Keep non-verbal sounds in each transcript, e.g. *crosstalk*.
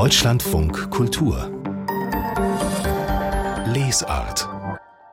Deutschlandfunk Kultur Lesart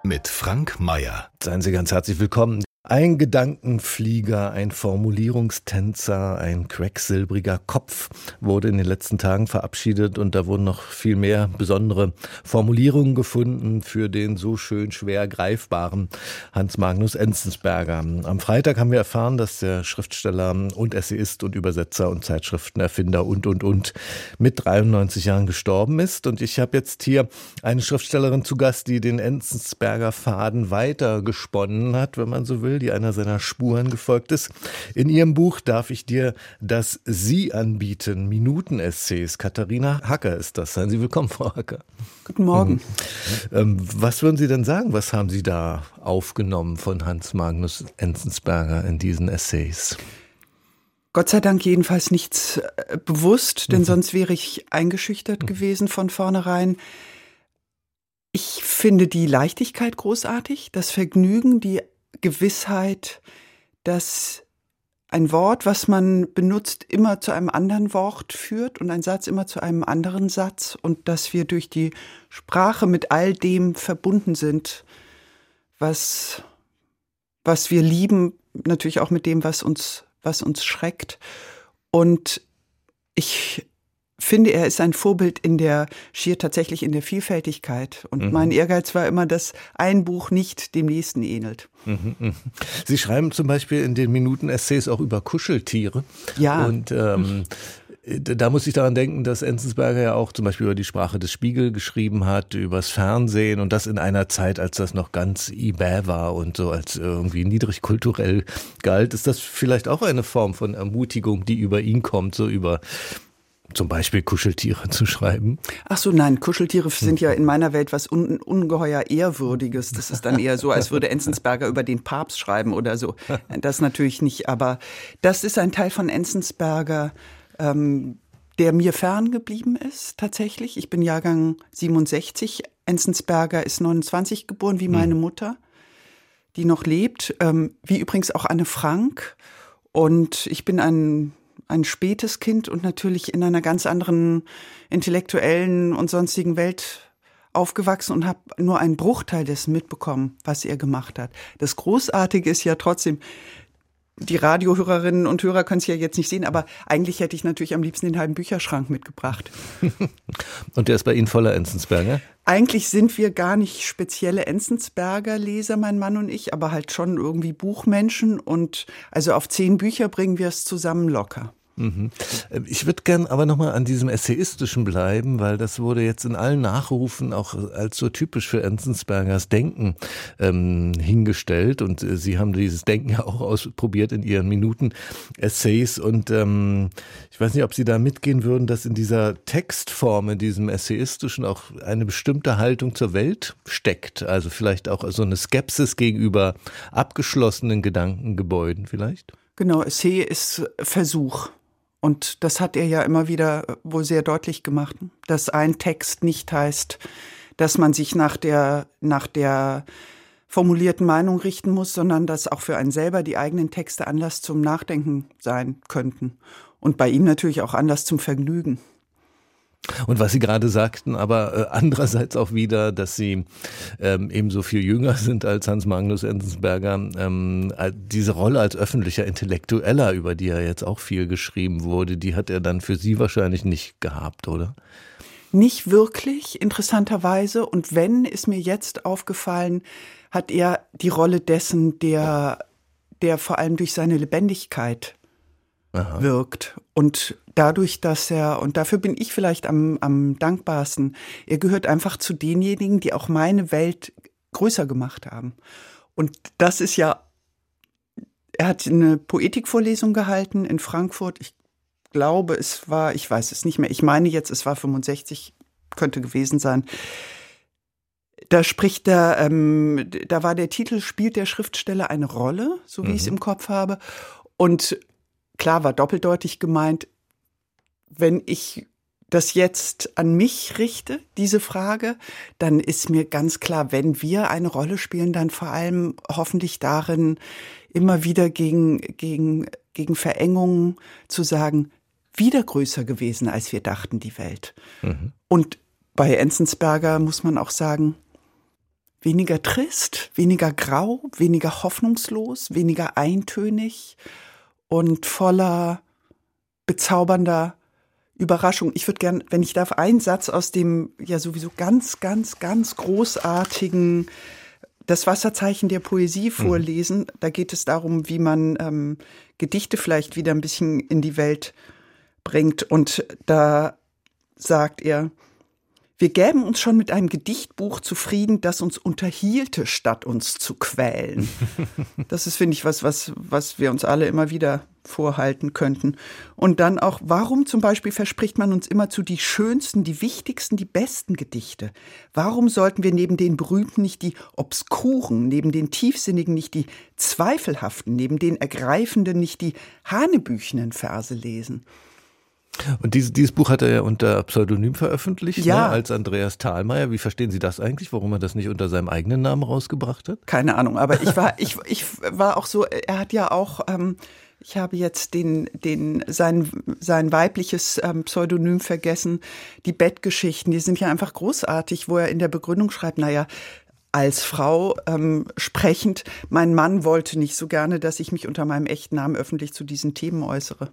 mit Frank Mayer. Seien Sie ganz herzlich willkommen. Ein Gedankenflieger, ein Formulierungstänzer, ein quecksilbriger Kopf wurde in den letzten Tagen verabschiedet und da wurden noch viel mehr besondere Formulierungen gefunden für den so schön schwer greifbaren Hans Magnus Enzensberger. Am Freitag haben wir erfahren, dass der Schriftsteller und Essayist und Übersetzer und Zeitschriftenerfinder und und und mit 93 Jahren gestorben ist und ich habe jetzt hier eine Schriftstellerin zu Gast, die den Enzensberger Faden weiter gesponnen hat, wenn man so will die einer seiner Spuren gefolgt ist. In ihrem Buch darf ich dir das Sie anbieten, Minuten-Essays. Katharina Hacker ist das. Seien Sie willkommen, Frau Hacker. Guten Morgen. Mhm. Ähm, was würden Sie denn sagen? Was haben Sie da aufgenommen von Hans Magnus Enzensberger in diesen Essays? Gott sei Dank jedenfalls nichts äh, bewusst, denn mhm. sonst wäre ich eingeschüchtert mhm. gewesen von vornherein. Ich finde die Leichtigkeit großartig, das Vergnügen, die Gewissheit, dass ein Wort, was man benutzt, immer zu einem anderen Wort führt und ein Satz immer zu einem anderen Satz und dass wir durch die Sprache mit all dem verbunden sind, was, was wir lieben, natürlich auch mit dem, was uns, was uns schreckt. Und ich finde, er ist ein Vorbild in der, schier tatsächlich in der Vielfältigkeit. Und mhm. mein Ehrgeiz war immer, dass ein Buch nicht dem nächsten ähnelt. Mhm, mhm. Sie schreiben zum Beispiel in den Minuten-Essays auch über Kuscheltiere. Ja. Und ähm, da muss ich daran denken, dass Enzensberger ja auch zum Beispiel über die Sprache des Spiegel geschrieben hat, übers Fernsehen und das in einer Zeit, als das noch ganz ibä war und so als irgendwie niedrig kulturell galt. Ist das vielleicht auch eine Form von Ermutigung, die über ihn kommt, so über zum Beispiel Kuscheltiere zu schreiben? Ach so, nein, Kuscheltiere sind ja in meiner Welt was un ungeheuer Ehrwürdiges. Das ist dann eher so, als würde Enzensberger über den Papst schreiben oder so. Das natürlich nicht, aber das ist ein Teil von Enzensberger, ähm, der mir fern geblieben ist, tatsächlich. Ich bin Jahrgang 67. Enzensberger ist 29 geboren, wie meine hm. Mutter, die noch lebt, ähm, wie übrigens auch Anne Frank. Und ich bin ein ein spätes Kind und natürlich in einer ganz anderen intellektuellen und sonstigen Welt aufgewachsen und habe nur einen Bruchteil dessen mitbekommen, was er gemacht hat. Das Großartige ist ja trotzdem, die Radiohörerinnen und Hörer können es ja jetzt nicht sehen, aber eigentlich hätte ich natürlich am liebsten den halben Bücherschrank mitgebracht. *laughs* und der ist bei Ihnen voller Enzensberger? Eigentlich sind wir gar nicht spezielle Enzensberger Leser, mein Mann und ich, aber halt schon irgendwie Buchmenschen und also auf zehn Bücher bringen wir es zusammen locker. Mhm. Äh, ich würde gern aber nochmal an diesem Essayistischen bleiben, weil das wurde jetzt in allen Nachrufen auch als so typisch für Enzensbergers Denken ähm, hingestellt. Und äh, Sie haben dieses Denken ja auch ausprobiert in Ihren Minuten-Essays. Und ähm, ich weiß nicht, ob Sie da mitgehen würden, dass in dieser Textform, in diesem Essayistischen auch eine bestimmte Haltung zur Welt steckt. Also vielleicht auch so eine Skepsis gegenüber abgeschlossenen Gedankengebäuden vielleicht? Genau, Essay ist Versuch. Und das hat er ja immer wieder äh, wohl sehr deutlich gemacht, dass ein Text nicht heißt, dass man sich nach der, nach der formulierten Meinung richten muss, sondern dass auch für einen selber die eigenen Texte Anlass zum Nachdenken sein könnten. Und bei ihm natürlich auch Anlass zum Vergnügen. Und was Sie gerade sagten, aber äh, andererseits auch wieder, dass Sie ähm, ebenso viel jünger sind als Hans Magnus Enzensberger. Ähm, äh, diese Rolle als öffentlicher Intellektueller, über die ja jetzt auch viel geschrieben wurde, die hat er dann für Sie wahrscheinlich nicht gehabt, oder? Nicht wirklich, interessanterweise. Und wenn, ist mir jetzt aufgefallen, hat er die Rolle dessen, der, der vor allem durch seine Lebendigkeit Aha. wirkt. Und dadurch, dass er, und dafür bin ich vielleicht am, am dankbarsten, er gehört einfach zu denjenigen, die auch meine Welt größer gemacht haben. Und das ist ja, er hat eine Poetikvorlesung gehalten in Frankfurt. Ich glaube, es war, ich weiß es nicht mehr, ich meine jetzt, es war 65, könnte gewesen sein. Da spricht er, ähm, da war der Titel, spielt der Schriftsteller eine Rolle, so wie mhm. ich es im Kopf habe. Und klar war doppeldeutig gemeint, wenn ich das jetzt an mich richte, diese Frage, dann ist mir ganz klar, wenn wir eine Rolle spielen, dann vor allem hoffentlich darin, immer wieder gegen, gegen, gegen Verengungen zu sagen, wieder größer gewesen, als wir dachten, die Welt. Mhm. Und bei Enzensberger muss man auch sagen, weniger trist, weniger grau, weniger hoffnungslos, weniger eintönig und voller bezaubernder Überraschung. Ich würde gern, wenn ich darf, einen Satz aus dem ja sowieso ganz, ganz, ganz großartigen das Wasserzeichen der Poesie mhm. vorlesen. Mhm. Da geht es darum, wie man ähm, Gedichte vielleicht wieder ein bisschen in die Welt bringt. Und da sagt er, wir gäben uns schon mit einem Gedichtbuch zufrieden, das uns unterhielte, statt uns zu quälen. *laughs* Das ist, finde ich, was, was, was wir uns alle immer wieder vorhalten könnten. Und dann auch, warum zum Beispiel verspricht man uns immer zu die schönsten, die wichtigsten, die besten Gedichte? Warum sollten wir neben den berühmten nicht die obskuren, neben den tiefsinnigen nicht die zweifelhaften, neben den ergreifenden nicht die hanebüchenen Verse lesen? Und dieses, dieses Buch hat er ja unter Pseudonym veröffentlicht, ja. ne, als Andreas Thalmeier. Wie verstehen Sie das eigentlich, warum er das nicht unter seinem eigenen Namen rausgebracht hat? Keine Ahnung, aber ich war, ich, ich war auch so, er hat ja auch, ähm, ich habe jetzt den, den, sein, sein weibliches ähm, Pseudonym vergessen, die Bettgeschichten, die sind ja einfach großartig, wo er in der Begründung schreibt, naja, als Frau ähm, sprechend. Mein Mann wollte nicht so gerne, dass ich mich unter meinem echten Namen öffentlich zu diesen Themen äußere.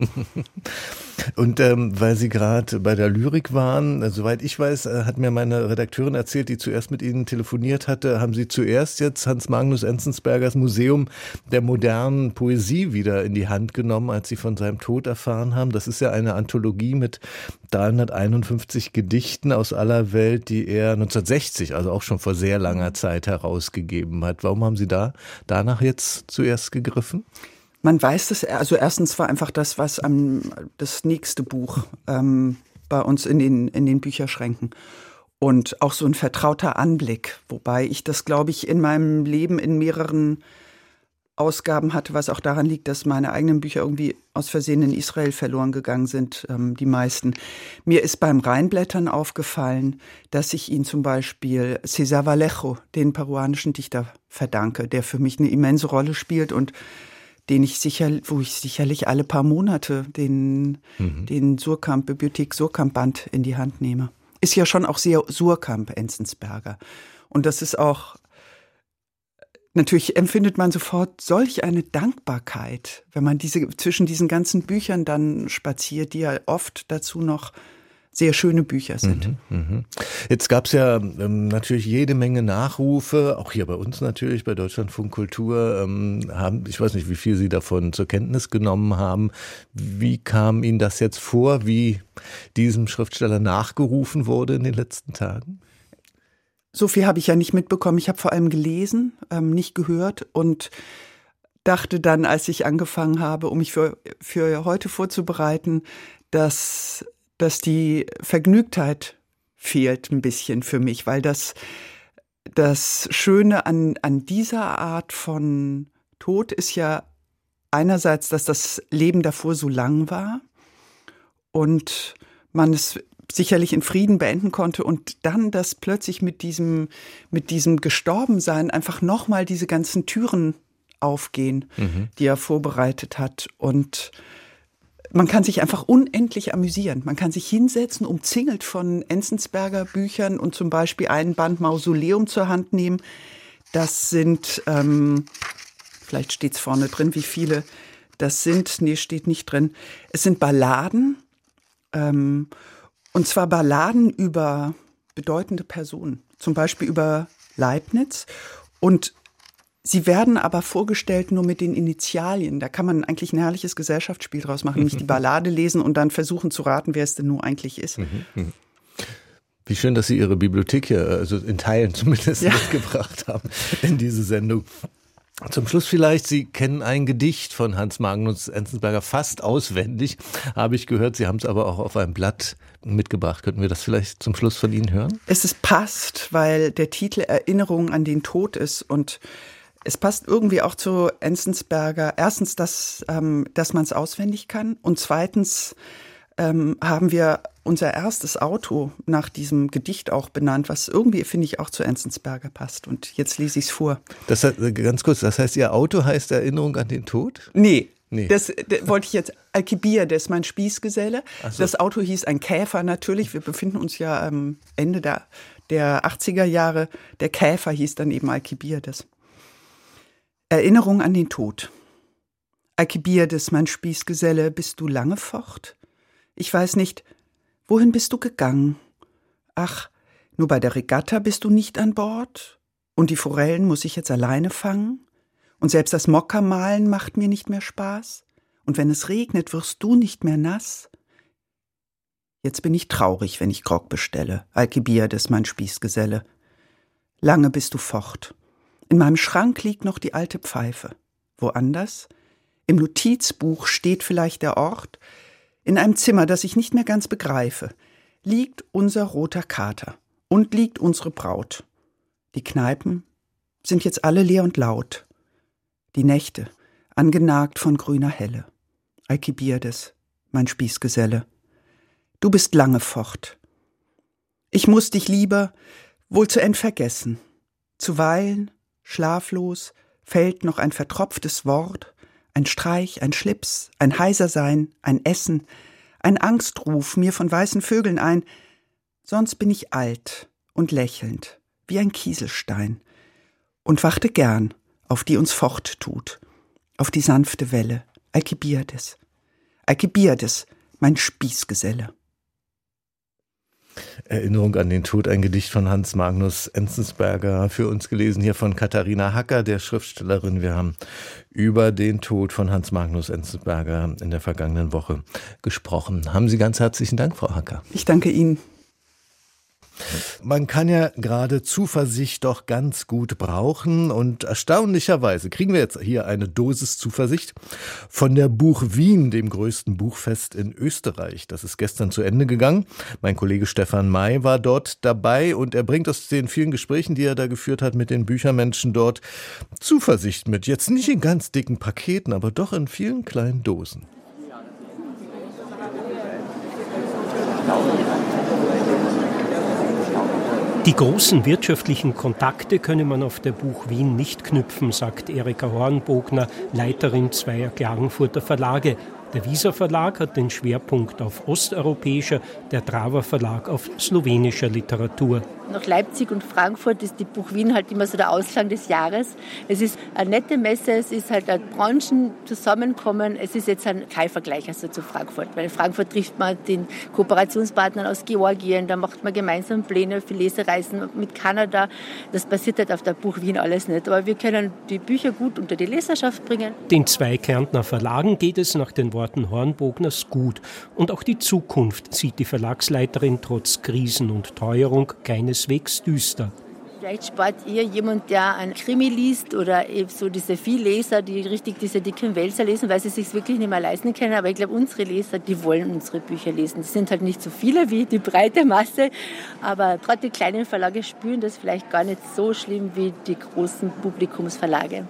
*laughs* Und ähm, weil Sie gerade bei der Lyrik waren, äh, soweit ich weiß, äh, hat mir meine Redakteurin erzählt, die zuerst mit Ihnen telefoniert hatte, haben Sie zuerst jetzt Hans Magnus Enzensbergers Museum der modernen Poesie wieder in die Hand genommen, als Sie von seinem Tod erfahren haben. Das ist ja eine Anthologie mit 351 Gedichten aus aller Welt, die er 1960, also auch schon vor sehr langer Zeit, Zeit herausgegeben hat. Warum haben Sie da danach jetzt zuerst gegriffen? Man weiß das, also erstens war einfach das, was am das nächste Buch ähm, bei uns in den, in den Bücherschränken. Und auch so ein vertrauter Anblick, wobei ich das, glaube ich, in meinem Leben in mehreren Ausgaben hatte, was auch daran liegt, dass meine eigenen Bücher irgendwie aus Versehen in Israel verloren gegangen sind, ähm, die meisten. Mir ist beim Reinblättern aufgefallen, dass ich ihn zum Beispiel César Vallejo, den peruanischen Dichter, verdanke, der für mich eine immense Rolle spielt und den ich sicher, wo ich sicherlich alle paar Monate den, mhm. den Surkamp, Bibliothek Surkamp Band in die Hand nehme. Ist ja schon auch sehr Surkamp Enzensberger. Und das ist auch Natürlich empfindet man sofort solch eine Dankbarkeit, wenn man diese zwischen diesen ganzen Büchern dann spaziert, die ja oft dazu noch sehr schöne Bücher sind. Mhm, mh. Jetzt gab es ja ähm, natürlich jede Menge Nachrufe, auch hier bei uns natürlich, bei Deutschlandfunk Kultur. Ähm, haben, ich weiß nicht, wie viel Sie davon zur Kenntnis genommen haben. Wie kam Ihnen das jetzt vor, wie diesem Schriftsteller nachgerufen wurde in den letzten Tagen? So viel habe ich ja nicht mitbekommen. Ich habe vor allem gelesen, ähm, nicht gehört und dachte dann, als ich angefangen habe, um mich für, für heute vorzubereiten, dass, dass die Vergnügtheit fehlt ein bisschen für mich, weil das, das Schöne an, an dieser Art von Tod ist ja einerseits, dass das Leben davor so lang war und man es sicherlich in Frieden beenden konnte und dann das plötzlich mit diesem, mit diesem Gestorbensein einfach nochmal diese ganzen Türen aufgehen, mhm. die er vorbereitet hat und man kann sich einfach unendlich amüsieren. Man kann sich hinsetzen, umzingelt von Enzensberger Büchern und zum Beispiel einen Band Mausoleum zur Hand nehmen. Das sind, ähm, vielleicht steht es vorne drin, wie viele das sind. Nee, steht nicht drin. Es sind Balladen. Ähm, und zwar Balladen über bedeutende Personen, zum Beispiel über Leibniz. Und sie werden aber vorgestellt nur mit den Initialien. Da kann man eigentlich ein herrliches Gesellschaftsspiel draus machen, nämlich die *laughs* Ballade lesen und dann versuchen zu raten, wer es denn nur eigentlich ist. Mhm, mhm. Wie schön, dass Sie Ihre Bibliothek hier, also in Teilen zumindest, ja. mitgebracht haben in diese Sendung. Zum Schluss vielleicht, Sie kennen ein Gedicht von Hans Magnus Enzensberger fast auswendig, habe ich gehört. Sie haben es aber auch auf einem Blatt mitgebracht. Könnten wir das vielleicht zum Schluss von Ihnen hören? Es ist passt, weil der Titel Erinnerung an den Tod ist und es passt irgendwie auch zu Enzensberger. Erstens, dass, ähm, dass man es auswendig kann und zweitens ähm, haben wir unser erstes Auto nach diesem Gedicht auch benannt, was irgendwie, finde ich, auch zu Enzensberger passt. Und jetzt lese ich es vor. Das heißt, äh, ganz kurz, das heißt, Ihr Auto heißt Erinnerung an den Tod? Nee, Nee. Das, das wollte ich jetzt. Alcibiades, mein Spießgeselle. So. Das Auto hieß ein Käfer natürlich. Wir befinden uns ja am Ende der, der 80er Jahre. Der Käfer hieß dann eben Alcibiades. Erinnerung an den Tod. Alcibiades, mein Spießgeselle, bist du lange fort? Ich weiß nicht, wohin bist du gegangen? Ach, nur bei der Regatta bist du nicht an Bord? Und die Forellen muss ich jetzt alleine fangen? Und selbst das Mokka-Malen macht mir nicht mehr Spaß? Und wenn es regnet, wirst du nicht mehr nass? Jetzt bin ich traurig, wenn ich Grog bestelle, Alcibiades, mein Spießgeselle. Lange bist du fort. In meinem Schrank liegt noch die alte Pfeife. Woanders? Im Notizbuch steht vielleicht der Ort. In einem Zimmer, das ich nicht mehr ganz begreife, liegt unser roter Kater und liegt unsere Braut. Die Kneipen sind jetzt alle leer und laut. Die Nächte, angenagt von grüner Helle. Alcibiades, mein Spießgeselle. Du bist lange fort. Ich muss dich lieber wohl zu end vergessen. Zuweilen, schlaflos, fällt noch ein vertropftes Wort, ein Streich, ein Schlips, ein Heisersein, ein Essen, ein Angstruf mir von weißen Vögeln ein, sonst bin ich alt und lächelnd, wie ein Kieselstein, und wachte gern auf die uns forttut, auf die sanfte Welle, Alcibiades, Alcibiades, mein Spießgeselle. Erinnerung an den Tod, ein Gedicht von Hans Magnus Enzensberger, für uns gelesen hier von Katharina Hacker, der Schriftstellerin. Wir haben über den Tod von Hans Magnus Enzensberger in der vergangenen Woche gesprochen. Haben Sie ganz herzlichen Dank, Frau Hacker. Ich danke Ihnen. Man kann ja gerade Zuversicht doch ganz gut brauchen und erstaunlicherweise kriegen wir jetzt hier eine Dosis Zuversicht von der Buch Wien, dem größten Buchfest in Österreich. Das ist gestern zu Ende gegangen. Mein Kollege Stefan May war dort dabei und er bringt aus den vielen Gesprächen, die er da geführt hat mit den Büchermenschen dort, Zuversicht mit. Jetzt nicht in ganz dicken Paketen, aber doch in vielen kleinen Dosen. Die großen wirtschaftlichen Kontakte könne man auf der Buch Wien nicht knüpfen, sagt Erika Hornbogner, Leiterin zweier Klagenfurter Verlage. Der Wieser Verlag hat den Schwerpunkt auf osteuropäischer, der Drava Verlag auf slowenischer Literatur. Nach Leipzig und Frankfurt ist die Buch Wien halt immer so der Ausklang des Jahres. Es ist eine nette Messe, es ist halt ein Branchenzusammenkommen. Es ist jetzt ein, kein Vergleich also zu Frankfurt, weil in Frankfurt trifft man den Kooperationspartnern aus Georgien, da macht man gemeinsam Pläne für Lesereisen mit Kanada. Das passiert halt auf der Buch Wien alles nicht. Aber wir können die Bücher gut unter die Leserschaft bringen. Den zwei Kärntner Verlagen geht es nach den Worten Hornbogners gut. Und auch die Zukunft sieht die Verlagsleiterin trotz Krisen und Teuerung keine keineswegs düster. Vielleicht spart ihr jemand, der ein Krimi liest oder eben so diese Vielleser, die richtig diese dicken Wälzer lesen, weil sie es sich wirklich nicht mehr leisten können. Aber ich glaube, unsere Leser, die wollen unsere Bücher lesen. Die sind halt nicht so viele wie die breite Masse, aber gerade die kleinen Verlage spüren das vielleicht gar nicht so schlimm wie die großen Publikumsverlage.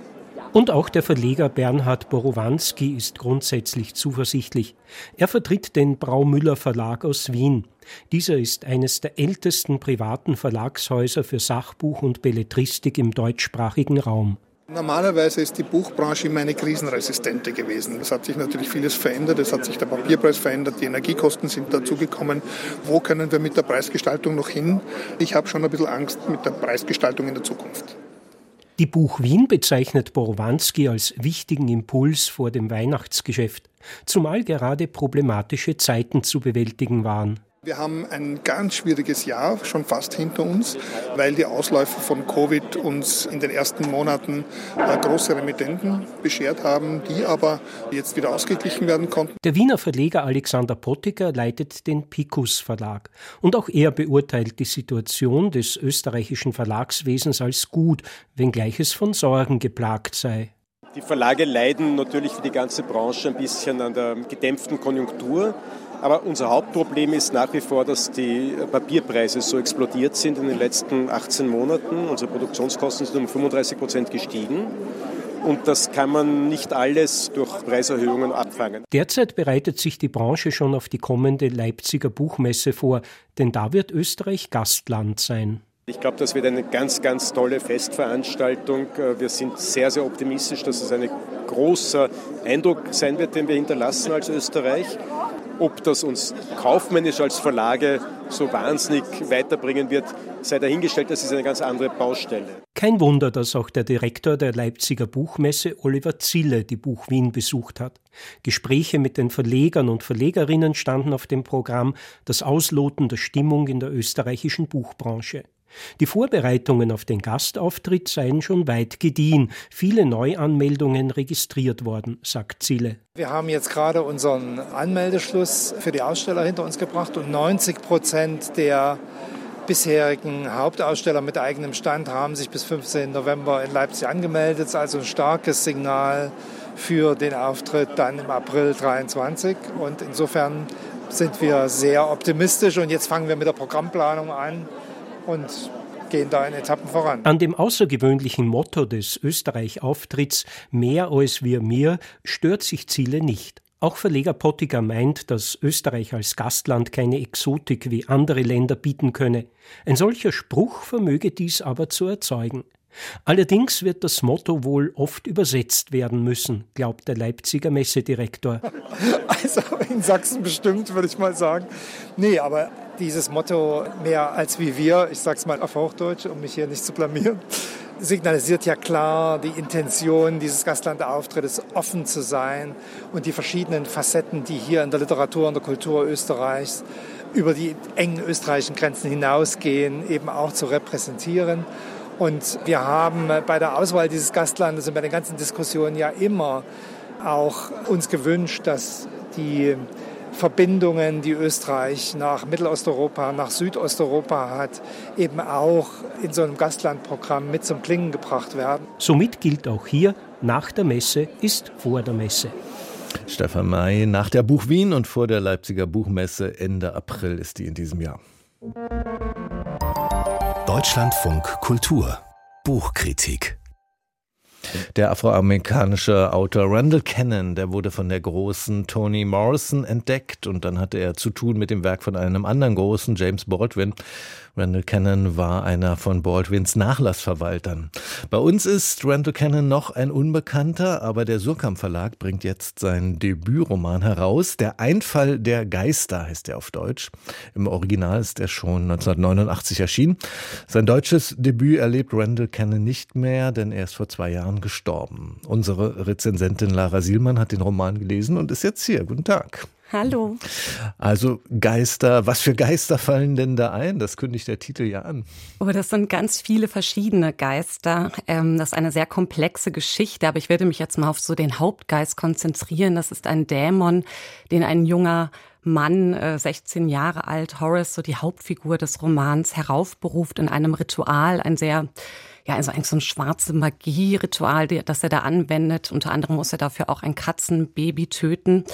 Und auch der Verleger Bernhard Borowanski ist grundsätzlich zuversichtlich. Er vertritt den Braumüller Verlag aus Wien. Dieser ist eines der ältesten privaten Verlagshäuser für Sachbuch und Belletristik im deutschsprachigen Raum. Normalerweise ist die Buchbranche immer eine krisenresistente gewesen. Es hat sich natürlich vieles verändert. Es hat sich der Papierpreis verändert, die Energiekosten sind dazugekommen. Wo können wir mit der Preisgestaltung noch hin? Ich habe schon ein bisschen Angst mit der Preisgestaltung in der Zukunft. Die Buch Wien bezeichnet Borowanski als wichtigen Impuls vor dem Weihnachtsgeschäft, zumal gerade problematische Zeiten zu bewältigen waren. Wir haben ein ganz schwieriges Jahr schon fast hinter uns, weil die Ausläufer von Covid uns in den ersten Monaten äh, große Remittenten beschert haben, die aber jetzt wieder ausgeglichen werden konnten. Der Wiener Verleger Alexander Pottiger leitet den Picus Verlag und auch er beurteilt die Situation des österreichischen Verlagswesens als gut, wenngleich es von Sorgen geplagt sei. Die Verlage leiden natürlich für die ganze Branche ein bisschen an der gedämpften Konjunktur. Aber unser Hauptproblem ist nach wie vor, dass die Papierpreise so explodiert sind in den letzten 18 Monaten. Unsere Produktionskosten sind um 35 Prozent gestiegen. Und das kann man nicht alles durch Preiserhöhungen abfangen. Derzeit bereitet sich die Branche schon auf die kommende Leipziger Buchmesse vor, denn da wird Österreich Gastland sein. Ich glaube, das wird eine ganz, ganz tolle Festveranstaltung. Wir sind sehr, sehr optimistisch, dass es eine großer Eindruck sein wird, den wir hinterlassen als Österreich. Ob das uns kaufmännisch als Verlage so wahnsinnig weiterbringen wird, sei dahingestellt, das ist eine ganz andere Baustelle. Kein Wunder, dass auch der Direktor der Leipziger Buchmesse, Oliver Zille, die Buch Wien besucht hat. Gespräche mit den Verlegern und Verlegerinnen standen auf dem Programm, das Ausloten der Stimmung in der österreichischen Buchbranche. Die Vorbereitungen auf den Gastauftritt seien schon weit gediehen, viele Neuanmeldungen registriert worden, sagt Ziele. Wir haben jetzt gerade unseren Anmeldeschluss für die Aussteller hinter uns gebracht und 90 Prozent der bisherigen Hauptaussteller mit eigenem Stand haben sich bis 15. November in Leipzig angemeldet. Also ein starkes Signal für den Auftritt dann im April 23. Und insofern sind wir sehr optimistisch und jetzt fangen wir mit der Programmplanung an und gehen da in Etappen voran. An dem außergewöhnlichen Motto des Österreich-Auftritts Mehr als wir mir stört sich Ziele nicht. Auch Verleger Pottiger meint, dass Österreich als Gastland keine Exotik wie andere Länder bieten könne. Ein solcher Spruch vermöge dies aber zu erzeugen. Allerdings wird das Motto wohl oft übersetzt werden müssen, glaubt der Leipziger Messedirektor. *laughs* Also in Sachsen bestimmt, würde ich mal sagen. Nee, aber dieses Motto mehr als wie wir, ich sage es mal auf Hochdeutsch, um mich hier nicht zu blamieren, signalisiert ja klar die Intention dieses Gastlandauftrittes, offen zu sein und die verschiedenen Facetten, die hier in der Literatur und der Kultur Österreichs über die engen österreichischen Grenzen hinausgehen, eben auch zu repräsentieren. Und wir haben bei der Auswahl dieses Gastlandes und bei den ganzen Diskussionen ja immer auch uns gewünscht, dass die Verbindungen, die Österreich nach Mittelosteuropa, nach Südosteuropa hat, eben auch in so einem Gastlandprogramm mit zum Klingen gebracht werden. Somit gilt auch hier, nach der Messe ist vor der Messe. Stefan May nach der Buch Wien und vor der Leipziger Buchmesse Ende April ist die in diesem Jahr. Deutschlandfunk Kultur Buchkritik der afroamerikanische Autor Randall Cannon, der wurde von der großen Toni Morrison entdeckt und dann hatte er zu tun mit dem Werk von einem anderen großen, James Baldwin. Randall Cannon war einer von Baldwins Nachlassverwaltern. Bei uns ist Randall Cannon noch ein Unbekannter, aber der Surkamp Verlag bringt jetzt seinen Debütroman heraus. Der Einfall der Geister heißt er auf Deutsch. Im Original ist er schon 1989 erschienen. Sein deutsches Debüt erlebt Randall Cannon nicht mehr, denn er ist vor zwei Jahren gestorben. Unsere Rezensentin Lara Sielmann hat den Roman gelesen und ist jetzt hier. Guten Tag. Hallo. Also Geister, was für Geister fallen denn da ein? Das kündigt der Titel ja an. Oh, das sind ganz viele verschiedene Geister. Ähm, das ist eine sehr komplexe Geschichte, aber ich werde mich jetzt mal auf so den Hauptgeist konzentrieren. Das ist ein Dämon, den ein junger Mann, 16 äh, Jahre alt, Horace, so die Hauptfigur des Romans, heraufberuft in einem Ritual, ein sehr ja, also eigentlich so ein schwarze Magie-Ritual, das er da anwendet. Unter anderem muss er dafür auch ein Katzenbaby töten.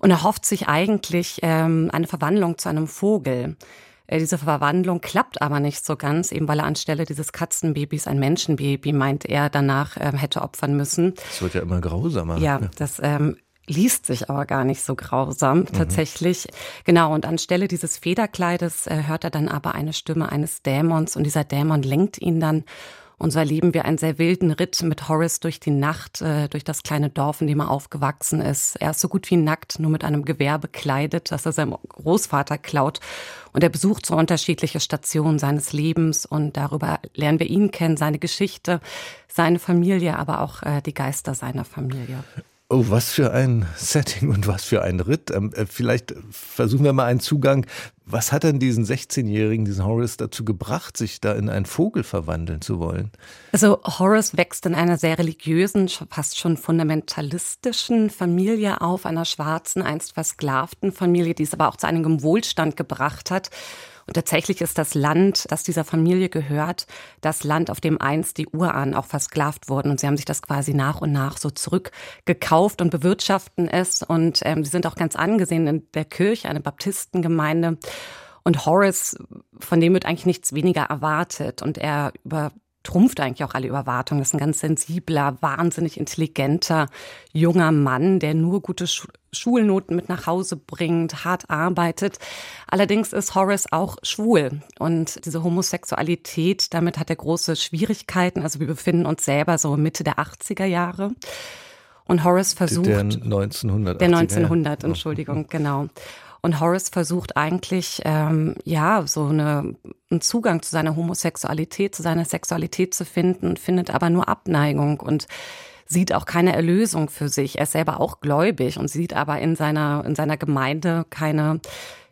Und er hofft sich eigentlich ähm, eine Verwandlung zu einem Vogel. Äh, diese Verwandlung klappt aber nicht so ganz, eben weil er anstelle dieses Katzenbabys ein Menschenbaby, meint er, danach ähm, hätte opfern müssen. Das wird ja immer grausamer. Ja, das ähm, liest sich aber gar nicht so grausam mhm. tatsächlich. Genau, und anstelle dieses Federkleides äh, hört er dann aber eine Stimme eines Dämons und dieser Dämon lenkt ihn dann und so erleben wir einen sehr wilden Ritt mit Horace durch die Nacht, äh, durch das kleine Dorf, in dem er aufgewachsen ist. Er ist so gut wie nackt, nur mit einem Gewehr bekleidet, das er seinem Großvater klaut. Und er besucht so unterschiedliche Stationen seines Lebens und darüber lernen wir ihn kennen, seine Geschichte, seine Familie, aber auch äh, die Geister seiner Familie. Oh, was für ein Setting und was für ein Ritt. Ähm, äh, vielleicht versuchen wir mal einen Zugang. Was hat denn diesen 16-Jährigen, diesen Horace, dazu gebracht, sich da in einen Vogel verwandeln zu wollen? Also Horace wächst in einer sehr religiösen, fast schon fundamentalistischen Familie auf, einer schwarzen, einst versklavten Familie, die es aber auch zu einigem Wohlstand gebracht hat. Und tatsächlich ist das Land, das dieser Familie gehört, das Land, auf dem einst die Urahnen auch versklavt wurden. Und sie haben sich das quasi nach und nach so zurückgekauft und bewirtschaften es. Und ähm, sie sind auch ganz angesehen in der Kirche, eine Baptistengemeinde. Und Horace, von dem wird eigentlich nichts weniger erwartet. Und er über trumpft eigentlich auch alle Überwartungen. Das ist ein ganz sensibler, wahnsinnig intelligenter junger Mann, der nur gute Schulnoten mit nach Hause bringt, hart arbeitet. Allerdings ist Horace auch schwul und diese Homosexualität, damit hat er große Schwierigkeiten. Also wir befinden uns selber so Mitte der 80er Jahre. Und Horace versucht. Der 1900. Der 1900, Entschuldigung, genau. Und Horace versucht eigentlich, ähm, ja, so eine, einen Zugang zu seiner Homosexualität, zu seiner Sexualität zu finden, findet aber nur Abneigung und sieht auch keine Erlösung für sich. Er ist selber auch gläubig und sieht aber in seiner, in seiner Gemeinde keine,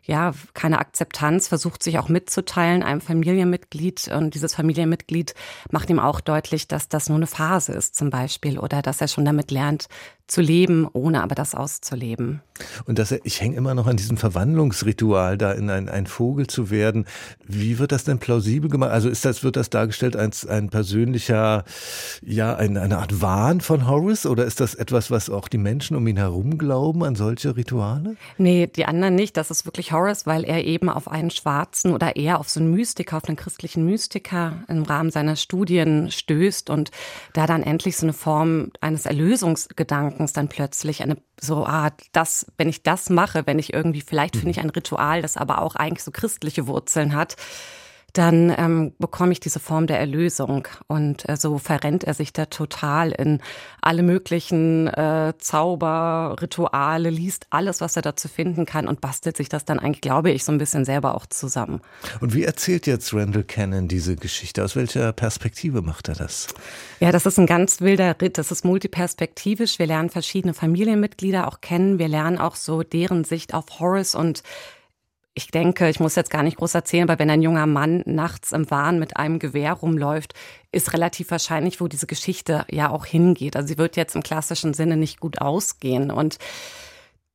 ja, keine Akzeptanz, versucht sich auch mitzuteilen, einem Familienmitglied. Und dieses Familienmitglied macht ihm auch deutlich, dass das nur eine Phase ist, zum Beispiel, oder dass er schon damit lernt, zu leben, ohne aber das auszuleben. Und dass er, ich hänge immer noch an diesem Verwandlungsritual, da in ein, ein Vogel zu werden. Wie wird das denn plausibel gemacht? Also ist das, wird das dargestellt als ein persönlicher, ja, ein, eine Art Wahn von Horace oder ist das etwas, was auch die Menschen um ihn herum glauben an solche Rituale? Nee, die anderen nicht. Das ist wirklich Horace, weil er eben auf einen schwarzen oder eher auf so einen Mystiker, auf einen christlichen Mystiker im Rahmen seiner Studien stößt und da dann endlich so eine Form eines Erlösungsgedankens Gedankens dann plötzlich eine so, ah, das, wenn ich das mache, wenn ich irgendwie, vielleicht finde ich ein Ritual, das aber auch eigentlich so christliche Wurzeln hat, dann ähm, bekomme ich diese Form der Erlösung. Und äh, so verrennt er sich da total in alle möglichen äh, Zauber, Rituale, liest alles, was er dazu finden kann und bastelt sich das dann eigentlich, glaube ich, so ein bisschen selber auch zusammen. Und wie erzählt jetzt Randall Cannon diese Geschichte? Aus welcher Perspektive macht er das? Ja, das ist ein ganz wilder Ritt. Das ist multiperspektivisch. Wir lernen verschiedene Familienmitglieder auch kennen. Wir lernen auch so deren Sicht auf Horace und ich denke, ich muss jetzt gar nicht groß erzählen, aber wenn ein junger Mann nachts im Wahn mit einem Gewehr rumläuft, ist relativ wahrscheinlich, wo diese Geschichte ja auch hingeht. Also sie wird jetzt im klassischen Sinne nicht gut ausgehen. Und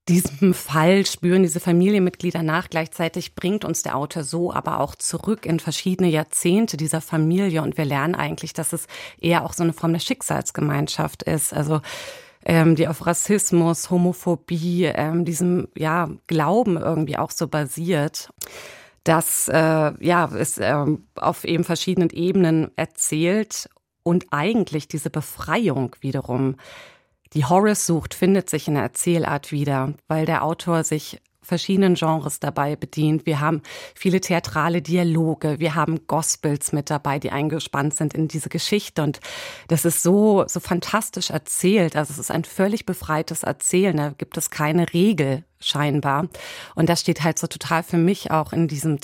diesem Fall spüren diese Familienmitglieder nach. Gleichzeitig bringt uns der Autor so aber auch zurück in verschiedene Jahrzehnte dieser Familie und wir lernen eigentlich, dass es eher auch so eine Form der Schicksalsgemeinschaft ist. Also ähm, die auf Rassismus, Homophobie, ähm, diesem ja Glauben irgendwie auch so basiert. Das äh, ja ist äh, auf eben verschiedenen Ebenen erzählt und eigentlich diese Befreiung wiederum, die Horace sucht, findet sich in der Erzählart wieder, weil der Autor sich verschiedenen Genres dabei bedient. Wir haben viele theatrale Dialoge, wir haben Gospels mit dabei, die eingespannt sind in diese Geschichte und das ist so so fantastisch erzählt. Also es ist ein völlig befreites Erzählen, da gibt es keine Regel scheinbar. Und das steht halt so total für mich auch in diesem,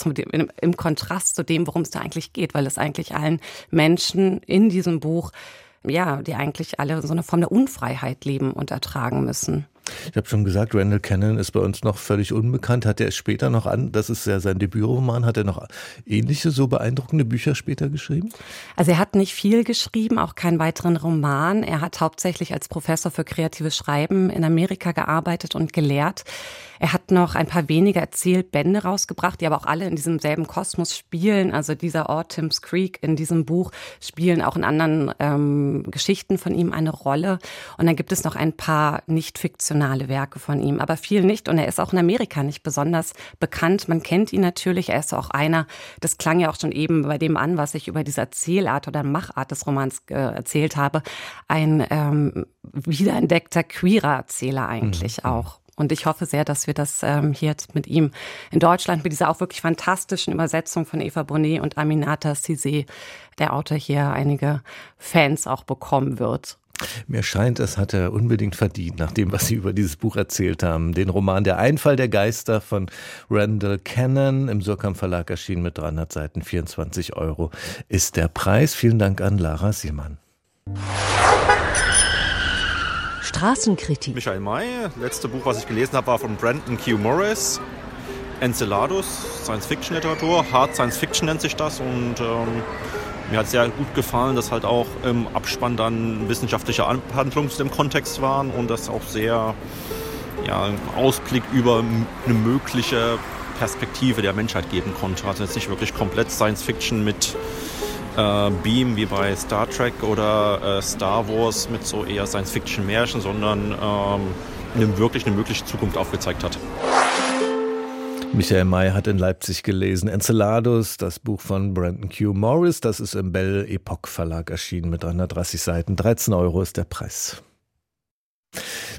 im Kontrast zu dem, worum es da eigentlich geht, weil es eigentlich allen Menschen in diesem Buch, ja, die eigentlich alle so eine Form der Unfreiheit leben und ertragen müssen. Ich habe schon gesagt, Randall Cannon ist bei uns noch völlig unbekannt. Hat er es später noch an, das ist ja sein Debütroman, hat er noch ähnliche, so beeindruckende Bücher später geschrieben? Also er hat nicht viel geschrieben, auch keinen weiteren Roman. Er hat hauptsächlich als Professor für kreatives Schreiben in Amerika gearbeitet und gelehrt. Er hat noch ein paar wenige Erzählbände rausgebracht, die aber auch alle in diesem selben Kosmos spielen. Also dieser Ort Tim's Creek in diesem Buch spielen auch in anderen ähm, Geschichten von ihm eine Rolle. Und dann gibt es noch ein paar nicht fiktionale Werke von ihm, aber viel nicht. Und er ist auch in Amerika nicht besonders bekannt. Man kennt ihn natürlich. Er ist auch einer, das klang ja auch schon eben bei dem an, was ich über diese Erzählart oder Machart des Romans äh, erzählt habe, ein ähm, wiederentdeckter queerer Erzähler eigentlich mhm. auch. Und ich hoffe sehr, dass wir das ähm, hier jetzt mit ihm in Deutschland mit dieser auch wirklich fantastischen Übersetzung von Eva Bonnet und Aminata Cizé, der Autor hier einige Fans auch bekommen wird. Mir scheint, es hat er unbedingt verdient, nach dem, was Sie über dieses Buch erzählt haben. Den Roman Der Einfall der Geister von Randall Cannon im Surkamp Verlag erschienen mit 300 Seiten, 24 Euro ist der Preis. Vielen Dank an Lara Siemann. Straßenkritik. Michael May, letzte Buch, was ich gelesen habe, war von Brandon Q. Morris. Enceladus, Science-Fiction-Literatur, Hard Science-Fiction nennt sich das und ähm, mir hat sehr gut gefallen, dass halt auch im Abspann dann wissenschaftliche Abhandlungen zu dem Kontext waren und das auch sehr ja, einen Ausblick über eine mögliche Perspektive der Menschheit geben konnte. Also jetzt nicht wirklich komplett Science-Fiction mit äh, Beam wie bei Star Trek oder äh, Star Wars mit so eher Science-Fiction-Märchen, sondern ähm, wirklich eine mögliche Zukunft aufgezeigt hat. Michael May hat in Leipzig gelesen Enceladus, das Buch von Brandon Q. Morris. Das ist im Bell Epoch Verlag erschienen mit 330 Seiten. 13 Euro ist der Preis.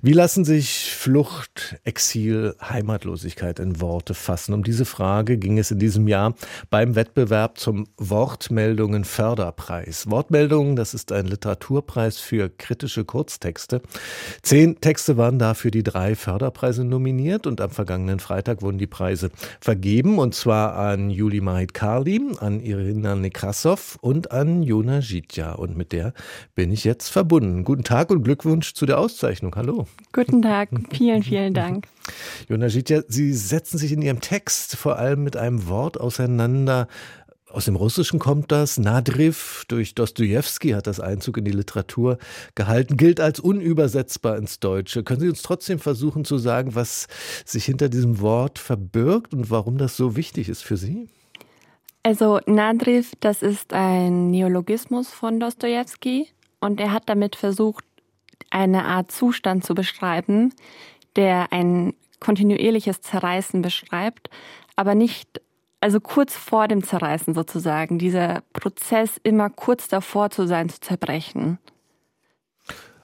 Wie lassen sich Flucht, Exil, Heimatlosigkeit in Worte fassen? Um diese Frage ging es in diesem Jahr beim Wettbewerb zum Wortmeldungen Förderpreis. Wortmeldungen, das ist ein Literaturpreis für kritische Kurztexte. Zehn Texte waren da für die drei Förderpreise nominiert und am vergangenen Freitag wurden die Preise vergeben und zwar an Juli Mahit Karli, an Irina Nekrasov und an Jona Jitja und mit der bin ich jetzt verbunden. Guten Tag und Glückwunsch zu der Auszeichnung. Hallo. Guten Tag, vielen, vielen Dank. *laughs* Jona Jitja, Sie setzen sich in Ihrem Text vor allem mit einem Wort auseinander, aus dem Russischen kommt das. Nadriv durch Dostoevsky hat das Einzug in die Literatur gehalten, gilt als unübersetzbar ins Deutsche. Können Sie uns trotzdem versuchen zu sagen, was sich hinter diesem Wort verbirgt und warum das so wichtig ist für Sie? Also Nadriv, das ist ein Neologismus von Dostoevsky und er hat damit versucht, eine Art Zustand zu beschreiben, der ein kontinuierliches Zerreißen beschreibt, aber nicht, also kurz vor dem Zerreißen sozusagen, dieser Prozess immer kurz davor zu sein, zu zerbrechen.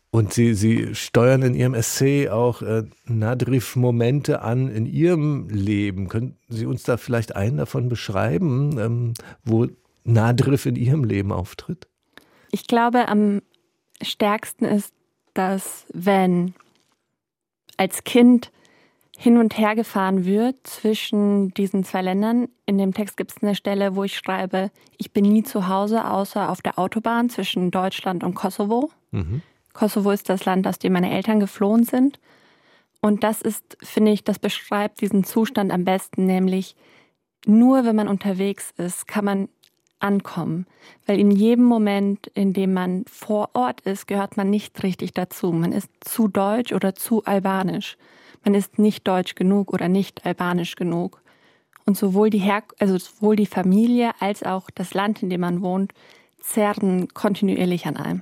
Und Sie, Sie steuern in Ihrem Essay auch äh, Nadrif-Momente an in Ihrem Leben. Können Sie uns da vielleicht einen davon beschreiben, ähm, wo Nadrif in Ihrem Leben auftritt? Ich glaube, am stärksten ist dass wenn als Kind hin und her gefahren wird zwischen diesen zwei Ländern. In dem Text gibt es eine Stelle, wo ich schreibe, ich bin nie zu Hause, außer auf der Autobahn zwischen Deutschland und Kosovo. Mhm. Kosovo ist das Land, aus dem meine Eltern geflohen sind. Und das ist, finde ich, das beschreibt diesen Zustand am besten, nämlich nur wenn man unterwegs ist, kann man ankommen. Weil in jedem Moment, in dem man vor Ort ist, gehört man nicht richtig dazu. Man ist zu deutsch oder zu albanisch. Man ist nicht deutsch genug oder nicht albanisch genug. Und sowohl die, Her also sowohl die Familie als auch das Land, in dem man wohnt, zerren kontinuierlich an einem.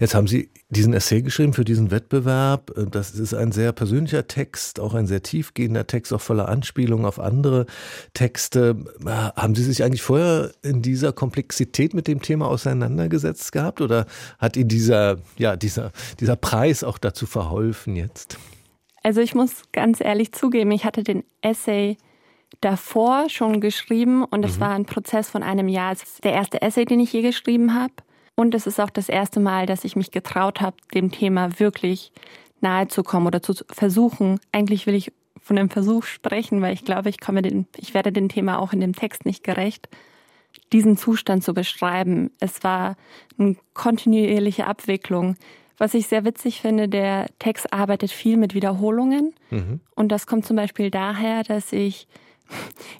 Jetzt haben Sie diesen Essay geschrieben für diesen Wettbewerb. Das ist ein sehr persönlicher Text, auch ein sehr tiefgehender Text, auch voller Anspielungen auf andere Texte. Haben Sie sich eigentlich vorher in dieser Komplexität mit dem Thema auseinandergesetzt gehabt oder hat Ihnen dieser, ja, dieser, dieser Preis auch dazu verholfen jetzt? Also ich muss ganz ehrlich zugeben, ich hatte den Essay davor schon geschrieben und es mhm. war ein Prozess von einem Jahr. Es ist der erste Essay, den ich je geschrieben habe. Und es ist auch das erste Mal, dass ich mich getraut habe, dem Thema wirklich nahe zu kommen oder zu versuchen. Eigentlich will ich von dem Versuch sprechen, weil ich glaube, ich komme den, ich werde dem Thema auch in dem Text nicht gerecht, diesen Zustand zu beschreiben. Es war eine kontinuierliche Abwicklung. Was ich sehr witzig finde, der Text arbeitet viel mit Wiederholungen. Mhm. Und das kommt zum Beispiel daher, dass ich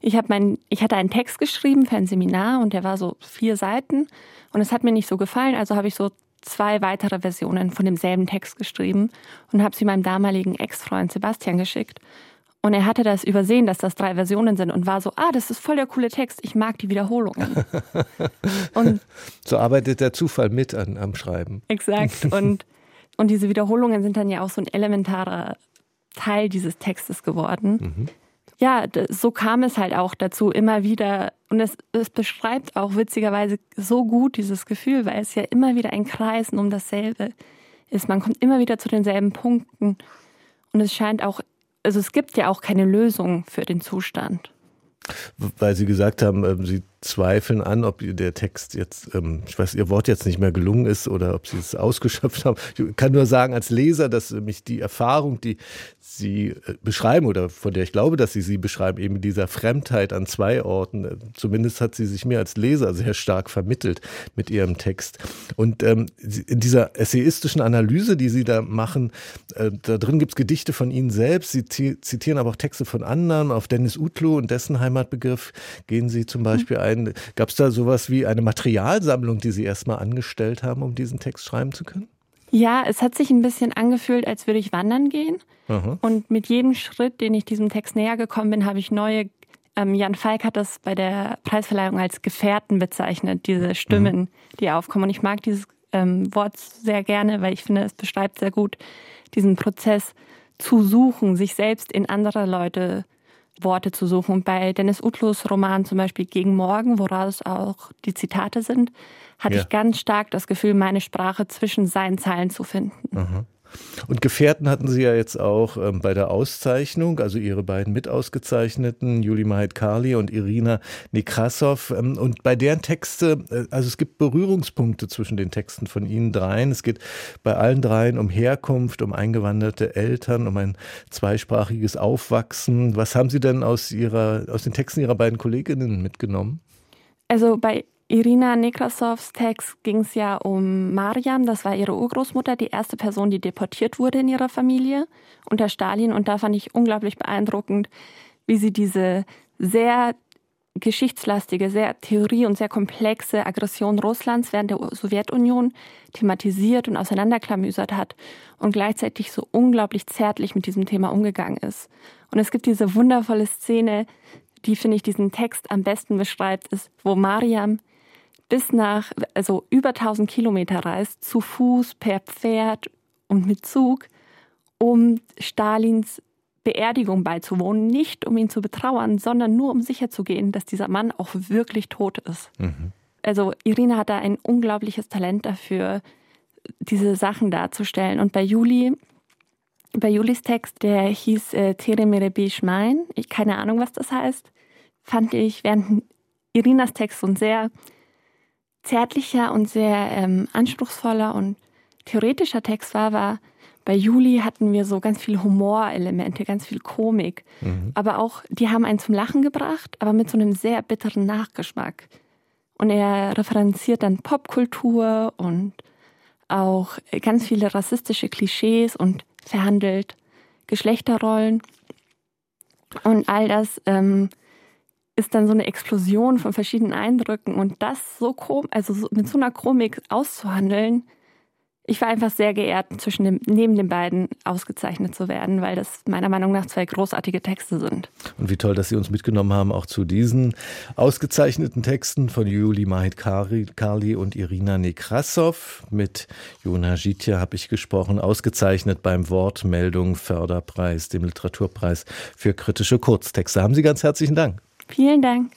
ich mein, ich hatte einen Text geschrieben für ein Seminar und der war so vier Seiten und es hat mir nicht so gefallen, also habe ich so zwei weitere Versionen von demselben Text geschrieben und habe sie meinem damaligen Ex-Freund Sebastian geschickt. Und er hatte das übersehen, dass das drei Versionen sind und war so, ah, das ist voll der coole Text, ich mag die Wiederholungen. *laughs* und so arbeitet der Zufall mit an, am Schreiben. Exakt. *laughs* Und, und diese Wiederholungen sind dann ja auch so ein elementarer Teil dieses Textes geworden. Mhm ja, so kam es halt auch dazu, immer wieder. Und es, es beschreibt auch witzigerweise so gut dieses Gefühl, weil es ja immer wieder ein Kreisen um dasselbe ist. Man kommt immer wieder zu denselben Punkten. Und es scheint auch, also es gibt ja auch keine Lösung für den Zustand. Weil Sie gesagt haben, ähm, Sie zweifeln an, ob der Text jetzt, ähm, ich weiß, Ihr Wort jetzt nicht mehr gelungen ist oder ob Sie es ausgeschöpft haben. Ich kann nur sagen als Leser, dass mich die Erfahrung, die Sie äh, beschreiben oder von der ich glaube, dass Sie sie beschreiben, eben dieser Fremdheit an zwei Orten, äh, zumindest hat sie sich mir als Leser sehr stark vermittelt mit Ihrem Text. Und ähm, in dieser essayistischen Analyse, die Sie da machen, äh, da drin gibt es Gedichte von Ihnen selbst, Sie zitieren aber auch Texte von anderen, auf Dennis Utlo und dessen Heimatbegriff gehen Sie zum Beispiel ein ein, gab es da sowas wie eine Materialsammlung, die Sie erstmal angestellt haben, um diesen Text schreiben zu können? Ja, es hat sich ein bisschen angefühlt, als würde ich wandern gehen. Aha. Und mit jedem Schritt, den ich diesem Text näher gekommen bin, habe ich neue. Ähm, Jan Falk hat das bei der Preisverleihung als Gefährten bezeichnet, diese Stimmen, mhm. die aufkommen. Und ich mag dieses ähm, Wort sehr gerne, weil ich finde, es beschreibt sehr gut diesen Prozess zu suchen, sich selbst in andere Leute Worte zu suchen. Und bei Dennis Utlos Roman zum Beispiel Gegen Morgen, woraus auch die Zitate sind, hatte ja. ich ganz stark das Gefühl, meine Sprache zwischen seinen Zeilen zu finden. Mhm. Und Gefährten hatten Sie ja jetzt auch ähm, bei der Auszeichnung, also Ihre beiden Mitausgezeichneten, Juli Mahit-Kali und Irina Nekrasov. Ähm, und bei deren Texte, äh, also es gibt Berührungspunkte zwischen den Texten von Ihnen dreien. Es geht bei allen dreien um Herkunft, um eingewanderte Eltern, um ein zweisprachiges Aufwachsen. Was haben Sie denn aus, ihrer, aus den Texten Ihrer beiden Kolleginnen mitgenommen? Also bei Irina Nekrasovs Text ging es ja um Mariam, das war ihre Urgroßmutter, die erste Person, die deportiert wurde in ihrer Familie unter Stalin. Und da fand ich unglaublich beeindruckend, wie sie diese sehr geschichtslastige, sehr theorie- und sehr komplexe Aggression Russlands während der Sowjetunion thematisiert und auseinanderklamüsert hat und gleichzeitig so unglaublich zärtlich mit diesem Thema umgegangen ist. Und es gibt diese wundervolle Szene, die, finde ich, diesen Text am besten beschreibt, ist, wo Mariam bis nach, also über 1000 Kilometer reist, zu Fuß, per Pferd und mit Zug, um Stalins Beerdigung beizuwohnen, nicht um ihn zu betrauern, sondern nur um sicherzugehen, dass dieser Mann auch wirklich tot ist. Mhm. Also Irina hat da ein unglaubliches Talent dafür, diese Sachen darzustellen. Und bei Juli, bei Julis Text, der hieß äh, Tere Mere Mein, ich keine Ahnung, was das heißt, fand ich, während Irinas Text so ein sehr zärtlicher und sehr ähm, anspruchsvoller und theoretischer Text war, war bei Juli hatten wir so ganz viel Humorelemente, ganz viel Komik. Mhm. Aber auch, die haben einen zum Lachen gebracht, aber mit so einem sehr bitteren Nachgeschmack. Und er referenziert dann Popkultur und auch ganz viele rassistische Klischees und verhandelt Geschlechterrollen. Und all das ähm, ist dann so eine Explosion von verschiedenen Eindrücken und das so chrom, also so, mit so einer Chromik auszuhandeln. Ich war einfach sehr geehrt, zwischen dem, neben den beiden ausgezeichnet zu werden, weil das meiner Meinung nach zwei großartige Texte sind. Und wie toll, dass Sie uns mitgenommen haben, auch zu diesen ausgezeichneten Texten von Juli Mahit Kali und Irina Nekrasov. Mit Jona Jitja habe ich gesprochen, ausgezeichnet beim Wortmeldung Förderpreis, dem Literaturpreis für kritische Kurztexte. Haben Sie ganz herzlichen Dank. Vielen Dank.